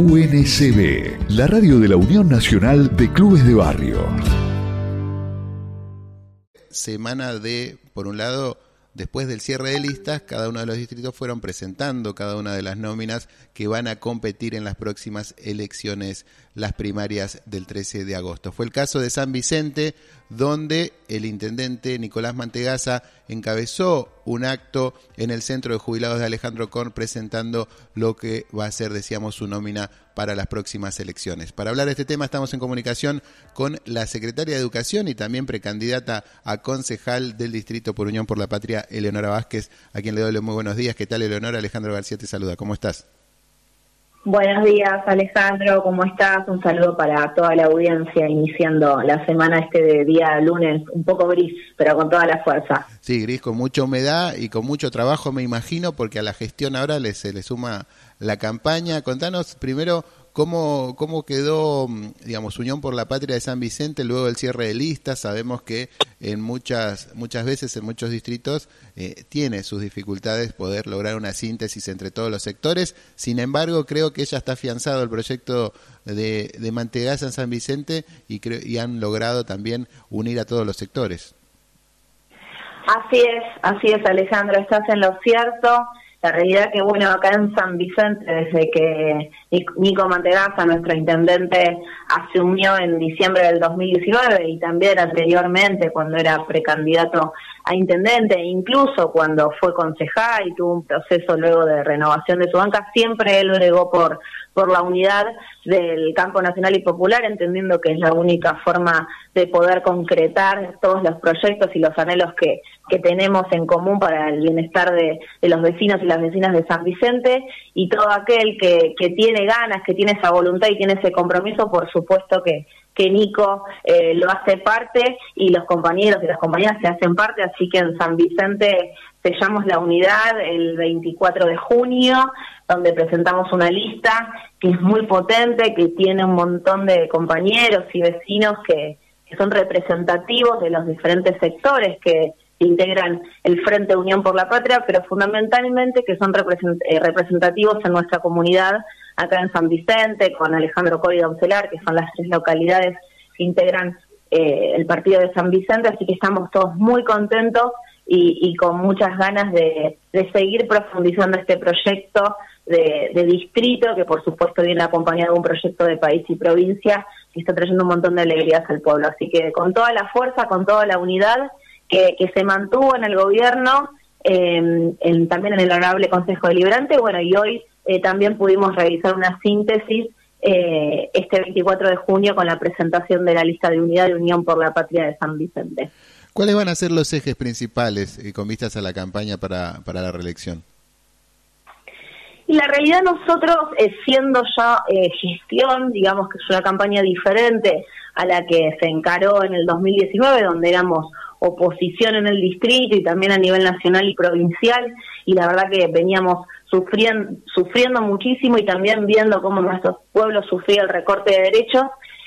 UNCB, la radio de la Unión Nacional de Clubes de Barrio. Semana de, por un lado, después del cierre de listas, cada uno de los distritos fueron presentando cada una de las nóminas que van a competir en las próximas elecciones, las primarias del 13 de agosto. Fue el caso de San Vicente, donde el intendente Nicolás Mantegaza encabezó un acto en el Centro de Jubilados de Alejandro Korn presentando lo que va a ser, decíamos, su nómina para las próximas elecciones. Para hablar de este tema estamos en comunicación con la secretaria de Educación y también precandidata a concejal del Distrito por Unión por la Patria, Eleonora Vázquez, a quien le doy los muy buenos días. ¿Qué tal, Eleonora? Alejandro García te saluda. ¿Cómo estás? Buenos días, Alejandro, ¿cómo estás? Un saludo para toda la audiencia, iniciando la semana este de día lunes, un poco gris, pero con toda la fuerza. Sí, gris, con mucha humedad y con mucho trabajo, me imagino, porque a la gestión ahora le, se le suma la campaña. Contanos primero ¿Cómo, ¿Cómo quedó, mm, digamos, Unión por la Patria de San Vicente luego del cierre de listas? Sabemos que en muchas, muchas veces en muchos distritos eh, tiene sus dificultades poder lograr una síntesis entre todos los sectores. Sin embargo, creo que ya está afianzado el proyecto de, de Mantegaza en San Vicente y, y han logrado también unir a todos los sectores. Así es, así es, Alejandro, estás en lo cierto. La realidad que, bueno, acá en San Vicente, desde que Nico Mantegaza, nuestro intendente, asumió en diciembre del 2019 y también anteriormente cuando era precandidato a intendente, incluso cuando fue concejal y tuvo un proceso luego de renovación de su banca, siempre él bregó por, por la unidad del campo nacional y popular, entendiendo que es la única forma de poder concretar todos los proyectos y los anhelos que, que tenemos en común para el bienestar de, de los vecinos y las vecinas de San Vicente y todo aquel que, que tiene ganas, que tiene esa voluntad y tiene ese compromiso, por supuesto que, que Nico eh, lo hace parte y los compañeros y las compañeras se hacen parte, así que en San Vicente sellamos la unidad el 24 de junio, donde presentamos una lista que es muy potente, que tiene un montón de compañeros y vecinos que, que son representativos de los diferentes sectores que integran el Frente Unión por la Patria, pero fundamentalmente que son eh, representativos en nuestra comunidad acá en San Vicente, con Alejandro y que son las tres localidades que integran eh, el partido de San Vicente, así que estamos todos muy contentos y, con muchas ganas de, seguir profundizando este proyecto de, de, distrito, que por supuesto viene acompañado de un proyecto de país y provincia que está trayendo un montón de alegrías al pueblo. Así que con toda la fuerza, con toda la unidad que, que se mantuvo en el gobierno, eh, en, también en el Honorable Consejo Deliberante, bueno, y hoy eh, también pudimos realizar una síntesis eh, este 24 de junio con la presentación de la lista de unidad de Unión por la Patria de San Vicente. ¿Cuáles van a ser los ejes principales eh, con vistas a la campaña para, para la reelección? Y la realidad nosotros, siendo ya gestión, digamos que es una campaña diferente a la que se encaró en el 2019, donde éramos oposición en el distrito y también a nivel nacional y provincial, y la verdad que veníamos sufriendo, muchísimo y también viendo cómo nuestros pueblos sufrían el recorte de derechos.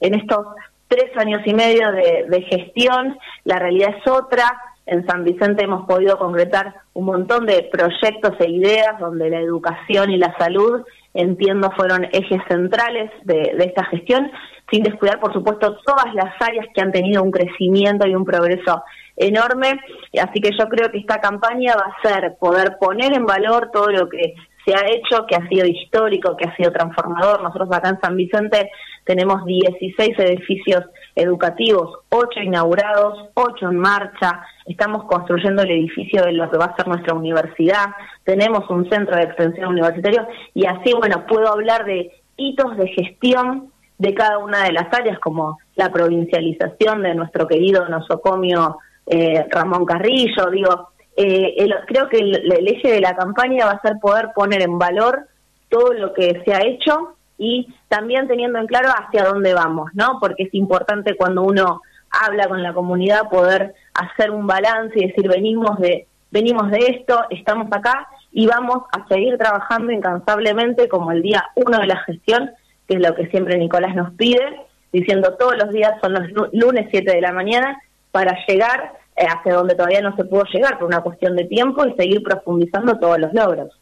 En estos tres años y medio de, de gestión, la realidad es otra. En San Vicente hemos podido concretar un montón de proyectos e ideas donde la educación y la salud, entiendo, fueron ejes centrales de, de esta gestión sin descuidar, por supuesto, todas las áreas que han tenido un crecimiento y un progreso enorme. Así que yo creo que esta campaña va a ser poder poner en valor todo lo que se ha hecho, que ha sido histórico, que ha sido transformador. Nosotros acá en San Vicente tenemos 16 edificios educativos, 8 inaugurados, 8 en marcha. Estamos construyendo el edificio de lo que va a ser nuestra universidad. Tenemos un centro de extensión universitario y así, bueno, puedo hablar de hitos de gestión de cada una de las áreas, como la provincialización de nuestro querido nosocomio eh, Ramón Carrillo, digo, eh, creo que el, eje de la campaña va a ser poder poner en valor todo lo que se ha hecho y también teniendo en claro hacia dónde vamos, ¿no? Porque es importante cuando uno habla con la comunidad poder hacer un balance y decir venimos de venimos de esto, estamos acá y vamos a seguir trabajando incansablemente como el día uno de la gestión que es lo que siempre Nicolás nos pide, diciendo todos los días son los lunes 7 de la mañana para llegar eh, hacia donde todavía no se pudo llegar por una cuestión de tiempo y seguir profundizando todos los logros.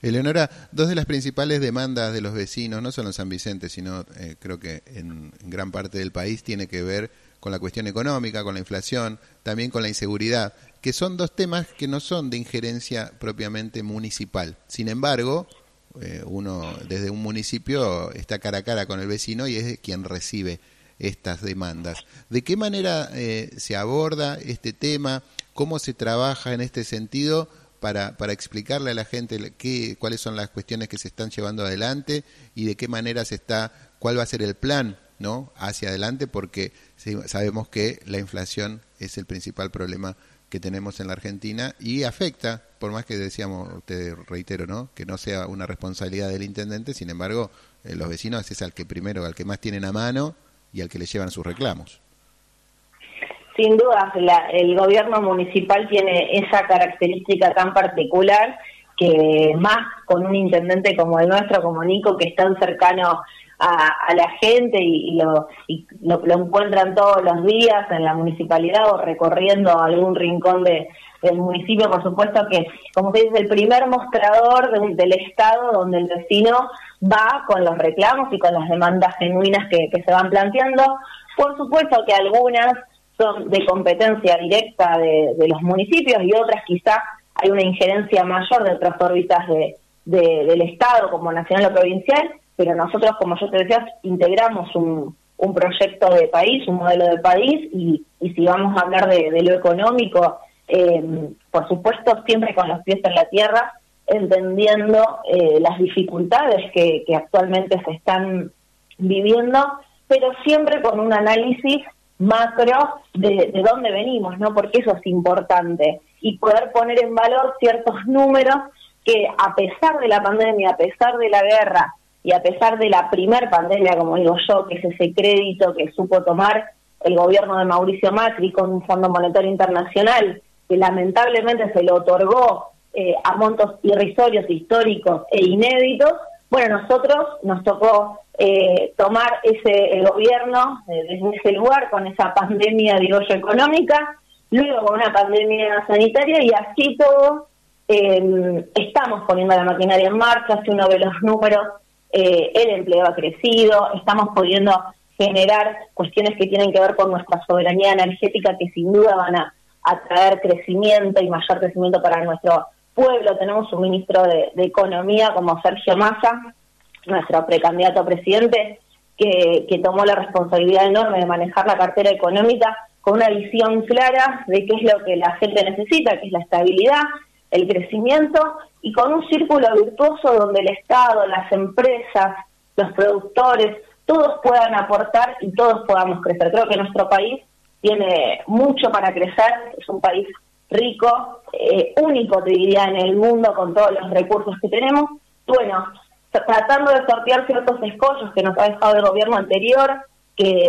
Eleonora, dos de las principales demandas de los vecinos, no solo en San Vicente, sino eh, creo que en, gran parte del país, tiene que ver con la cuestión económica, con la inflación, también con la inseguridad, que son dos temas que no son de injerencia propiamente municipal. Sin embargo, eh, uno desde un municipio está cara a cara con el vecino y es quien recibe estas demandas. ¿De qué manera eh, se aborda este tema? ¿Cómo se trabaja en este sentido para, para explicarle a la gente qué, cuáles son las cuestiones que se están llevando adelante y de qué manera se está, cuál va a ser el plan ¿no? hacia adelante? Porque sabemos que la inflación es el principal problema que tenemos en la Argentina y afecta, por más que decíamos, te reitero, ¿no? que no sea una responsabilidad del intendente, sin embargo, eh, los vecinos es al que primero, al que más tienen a mano y al que le llevan sus reclamos. Sin duda, el gobierno municipal tiene esa característica tan particular que más con un intendente como el nuestro, como Nico, que es tan cercano a, la gente y, lo, lo, encuentran todos los días en la municipalidad o recorriendo algún rincón de, del municipio, por supuesto que, como se dice, el primer mostrador del Estado donde el vecino va con los reclamos y con las demandas genuinas que, se van planteando. Por supuesto que algunas son de competencia directa de, los municipios y otras quizás hay una injerencia mayor de otras órbitas de, del Estado como nacional o provincial, pero nosotros, como yo te decía, integramos un, un proyecto de país, un modelo de país y, y si vamos a hablar de, lo económico, eh, por supuesto siempre con los pies en la tierra, entendiendo eh, las dificultades que, actualmente se están viviendo, pero siempre con un análisis macro de, de, dónde venimos, ¿no? Porque eso es importante y poder poner en valor ciertos números que a pesar de la pandemia, a pesar de la guerra y a pesar de la primer pandemia, como digo yo, que es ese crédito que supo tomar el gobierno de Mauricio Macri con un Fondo Monetario Internacional, que lamentablemente se lo otorgó eh, a montos irrisorios, históricos e inéditos, bueno, nosotros nos tocó eh, tomar ese gobierno eh, desde ese lugar con esa pandemia, digo yo, económica, luego con una pandemia sanitaria y así todo estamos poniendo la maquinaria en marcha, si uno ve los números, el empleo ha crecido, estamos pudiendo generar cuestiones que tienen que ver con nuestra soberanía energética que sin duda van a, a traer crecimiento y mayor crecimiento para nuestro pueblo, tenemos un ministro de, Economía como Sergio Massa, nuestro precandidato a presidente, que, tomó la responsabilidad enorme de manejar la cartera económica con una visión clara de qué es lo que la gente necesita, que es la estabilidad, el crecimiento, y con un círculo virtuoso donde el Estado, las empresas, los productores, todos puedan aportar y todos podamos crecer. Creo que nuestro país tiene mucho para crecer, es un país rico, eh, único, te diría, en el mundo con todos los recursos que tenemos. Bueno, tratando de sortear ciertos escollos que nos ha dejado el gobierno anterior, que,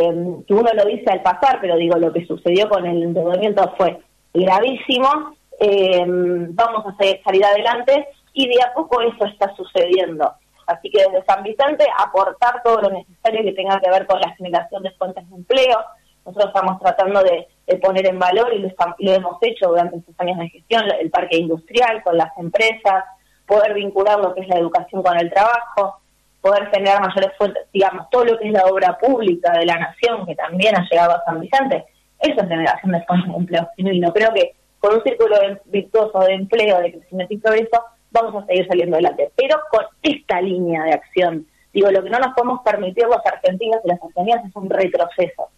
uno lo dice al pasar, pero digo, lo que sucedió con el endeudamiento fue gravísimo. Eh, vamos a salir adelante y de a poco eso está sucediendo. Así que desde San Vicente aportar todo lo necesario que tenga que ver con la generación de fuentes de empleo. Nosotros estamos tratando de poner en valor y lo, hemos hecho durante estos años de gestión, el parque industrial con las empresas, poder vincular lo que es la educación con el trabajo, poder generar mayores fuentes, digamos, todo lo que es la obra pública de la nación, que también ha llegado a San Vicente, eso es generación de fondos de empleo genuino. Creo que con un círculo virtuoso de empleo, de crecimiento y progreso, vamos a seguir saliendo adelante. Pero con esta línea de acción, digo, lo que no nos podemos permitir los argentinos y las argentinas es un retroceso.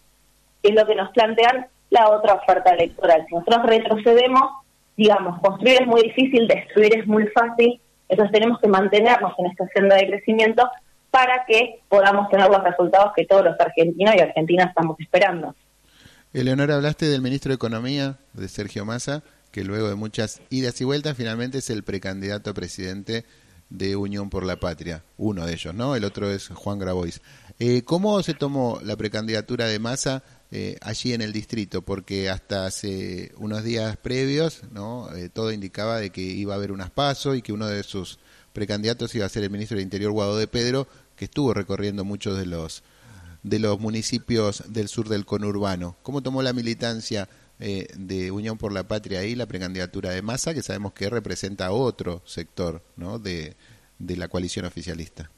Es lo que nos plantean la otra oferta electoral. Si nosotros retrocedemos, digamos, construir es muy difícil, destruir es muy fácil, entonces tenemos que mantenernos en esta senda de crecimiento para que podamos tener los resultados que todos los argentinos y argentinas estamos esperando. Eleonora, hablaste del ministro de Economía, de Sergio Massa, que luego de muchas idas y vueltas finalmente es el precandidato a presidente de Unión por la Patria, uno de ellos, ¿no? El otro es Juan Grabois. Eh, ¿Cómo se tomó la precandidatura de Massa eh, allí en el distrito, porque hasta hace unos días previos ¿no? Eh, todo indicaba de que iba a haber unas pasos y que uno de sus precandidatos iba a ser el ministro del Interior, Guado de Pedro, que estuvo recorriendo muchos de los, de los municipios del sur del conurbano. ¿Cómo tomó la militancia eh, de Unión por la Patria y la precandidatura de Massa, que sabemos que representa otro sector ¿no? de, de la coalición oficialista.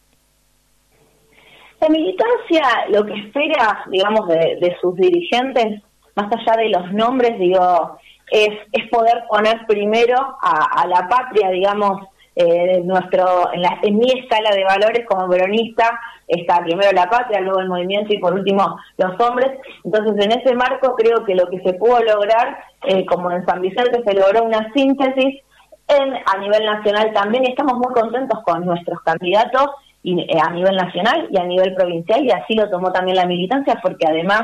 La militancia lo que espera, digamos, de, sus dirigentes, más allá de los nombres, digo, es, es poder poner primero a, la patria, digamos, eh, nuestro, en, la, en mi escala de valores como peronista, está primero la patria, luego el movimiento y por último los hombres. Entonces, en ese marco creo que lo que se pudo lograr, eh, como en San Vicente se logró una síntesis, en, a nivel nacional también estamos muy contentos con nuestros candidatos y, eh, a nivel nacional y a nivel provincial, y así lo tomó también la militancia, porque además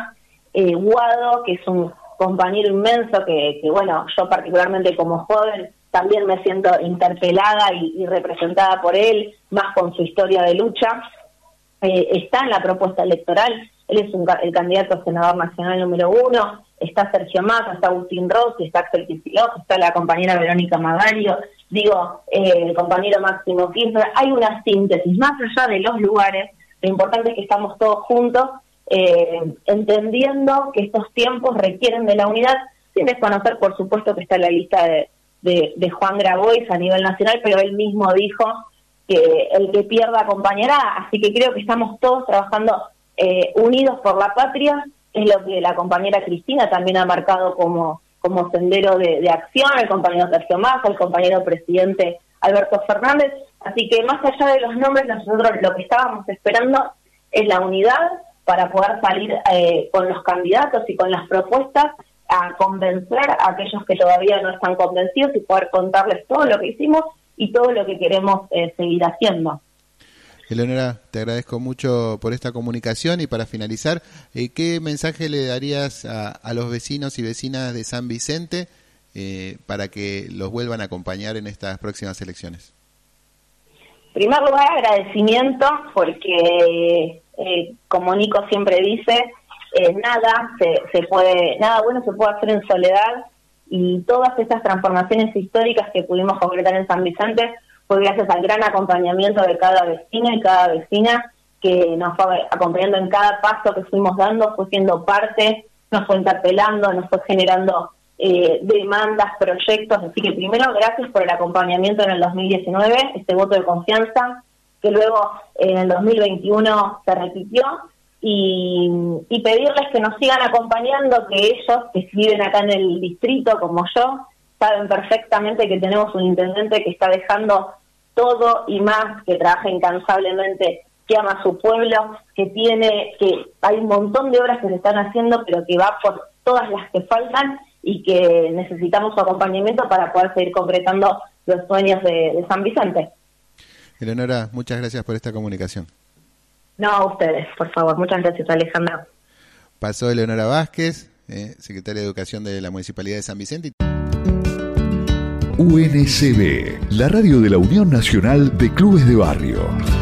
eh, Guado, que es un compañero inmenso, que, bueno, yo particularmente como joven también me siento interpelada y, representada por él, más con su historia de lucha, eh, está en la propuesta electoral, él es el candidato a senador nacional número uno, está Sergio Massa, está Agustín Rossi, está Axel Kicillof, está la compañera Verónica Magario, digo, eh, el compañero Máximo Kirchner, hay una síntesis, más allá de los lugares, lo importante es que estamos todos juntos, eh, entendiendo que estos tiempos requieren de la unidad, sin desconocer, por supuesto, que está la lista de, de, Juan Grabois a nivel nacional, pero él mismo dijo que el que pierda acompañará, así que creo que estamos todos trabajando eh, unidos por la patria, es lo que la compañera Cristina también ha marcado como como sendero de, acción, el compañero Sergio Massa, el compañero presidente Alberto Fernández. Así que más allá de los nombres, nosotros lo que estábamos esperando es la unidad para poder salir eh, con los candidatos y con las propuestas a convencer a aquellos que todavía no están convencidos y poder contarles todo lo que hicimos y todo lo que queremos eh, seguir haciendo. Eleonora, te agradezco mucho por esta comunicación y para finalizar, eh, ¿qué mensaje le darías a, los vecinos y vecinas de San Vicente eh, para que los vuelvan a acompañar en estas próximas elecciones? En primer lugar, agradecimiento porque, eh, como Nico siempre dice, nada se, se puede, nada bueno se puede hacer en soledad y todas estas transformaciones históricas que pudimos concretar en San Vicente fue gracias al gran acompañamiento de cada vecina y cada vecina que nos fue acompañando en cada paso que fuimos dando, fue siendo parte, nos fue interpelando, nos fue generando eh, demandas, proyectos. Así que primero, gracias por el acompañamiento en el 2019, este voto de confianza, que luego en el 2021 se repitió. Y, pedirles que nos sigan acompañando, que ellos que viven acá en el distrito como yo, saben perfectamente que tenemos un intendente que está dejando todo y más, que trabaja incansablemente, que ama a su pueblo, que tiene, que hay un montón de obras que se están haciendo, pero que va por todas las que faltan y que necesitamos su acompañamiento para poder seguir concretando los sueños de, San Vicente. Eleonora, muchas gracias por esta comunicación. No, a ustedes, por favor. Muchas gracias, Alejandra. Pasó Eleonora Vázquez, eh, secretaria de Educación de la Municipalidad de San Vicente. UNCB, la radio de la Unión Nacional de Clubes de Barrio.